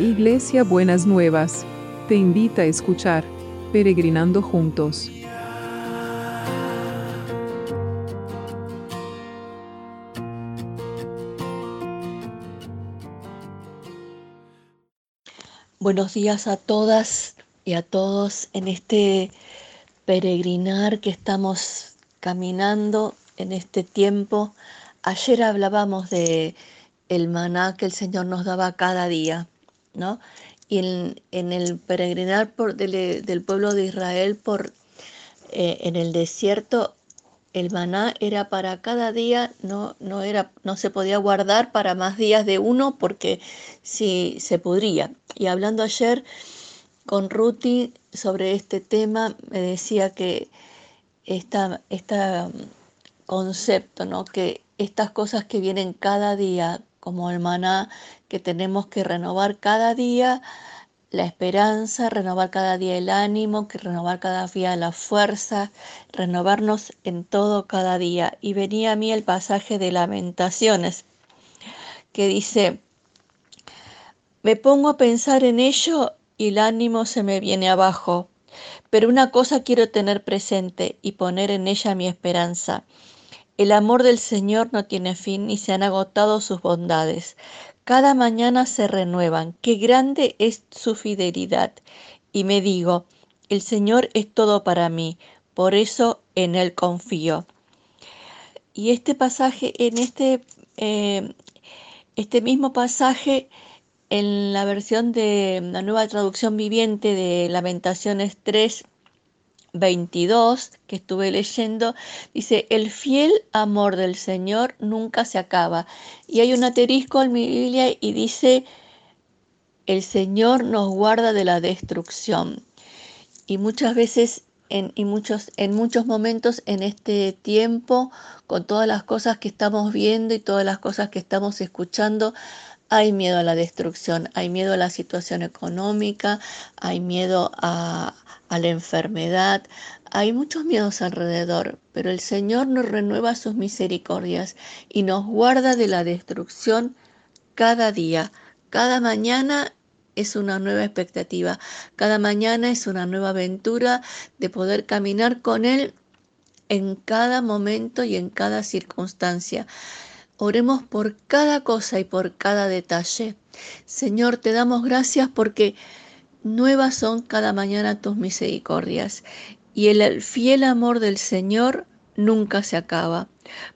Iglesia Buenas Nuevas, te invita a escuchar Peregrinando Juntos. Buenos días a todas y a todos en este peregrinar que estamos caminando en este tiempo. Ayer hablábamos de el maná que el Señor nos daba cada día, ¿no? Y en, el peregrinar por, del, pueblo de Israel por, eh, en el desierto, el maná era para cada día, no, no, era, no se podía guardar para más días de uno porque si se pudría. Y hablando ayer con Ruti sobre este tema, me decía que este concepto, ¿no? que estas cosas que vienen cada día como el maná, que tenemos que renovar cada día la esperanza, renovar cada día el ánimo, que renovar cada día la fuerza, renovarnos en todo cada día. Y venía a mí el pasaje de lamentaciones, que dice, me pongo a pensar en ello y el ánimo se me viene abajo, pero una cosa quiero tener presente y poner en ella mi esperanza el amor del Señor no tiene fin y se han agotado sus bondades. Cada mañana se renuevan. Qué grande es su fidelidad. Y me digo, el Señor es todo para mí, por eso en Él confío. Y este pasaje, en este, eh, este mismo pasaje, en la versión de la nueva traducción viviente de Lamentaciones 3, 22 que estuve leyendo, dice, el fiel amor del Señor nunca se acaba. Y hay un aterisco en mi Biblia y dice, el Señor nos guarda de la destrucción. Y muchas veces, en, y muchos, en muchos momentos en este tiempo, con todas las cosas que estamos viendo y todas las cosas que estamos escuchando, hay miedo a la destrucción, hay miedo a la situación económica, hay miedo a, la enfermedad. Hay muchos miedos alrededor, pero el Señor nos renueva sus misericordias y nos guarda de la destrucción cada día. Cada mañana es una nueva expectativa. Cada mañana es una nueva aventura de poder caminar con Él en cada momento y en cada circunstancia. Oremos por cada cosa y por cada detalle. Señor, te damos gracias porque Nuevas son cada mañana tus misericordias, y el fiel amor del Señor nunca se acaba.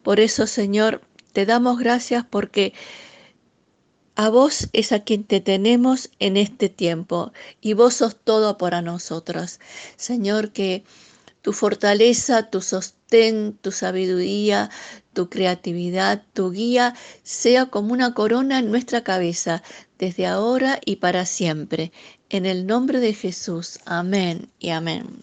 Por eso, Señor, te damos gracias porque a vos es a quien te tenemos en este tiempo, y vos sos todo para nosotros. Señor, que tu fortaleza, tu tu sabiduría, tu creatividad, tu guía, sea como una corona en nuestra cabeza, desde ahora y para siempre. En el nombre de Jesús. Amén y amén.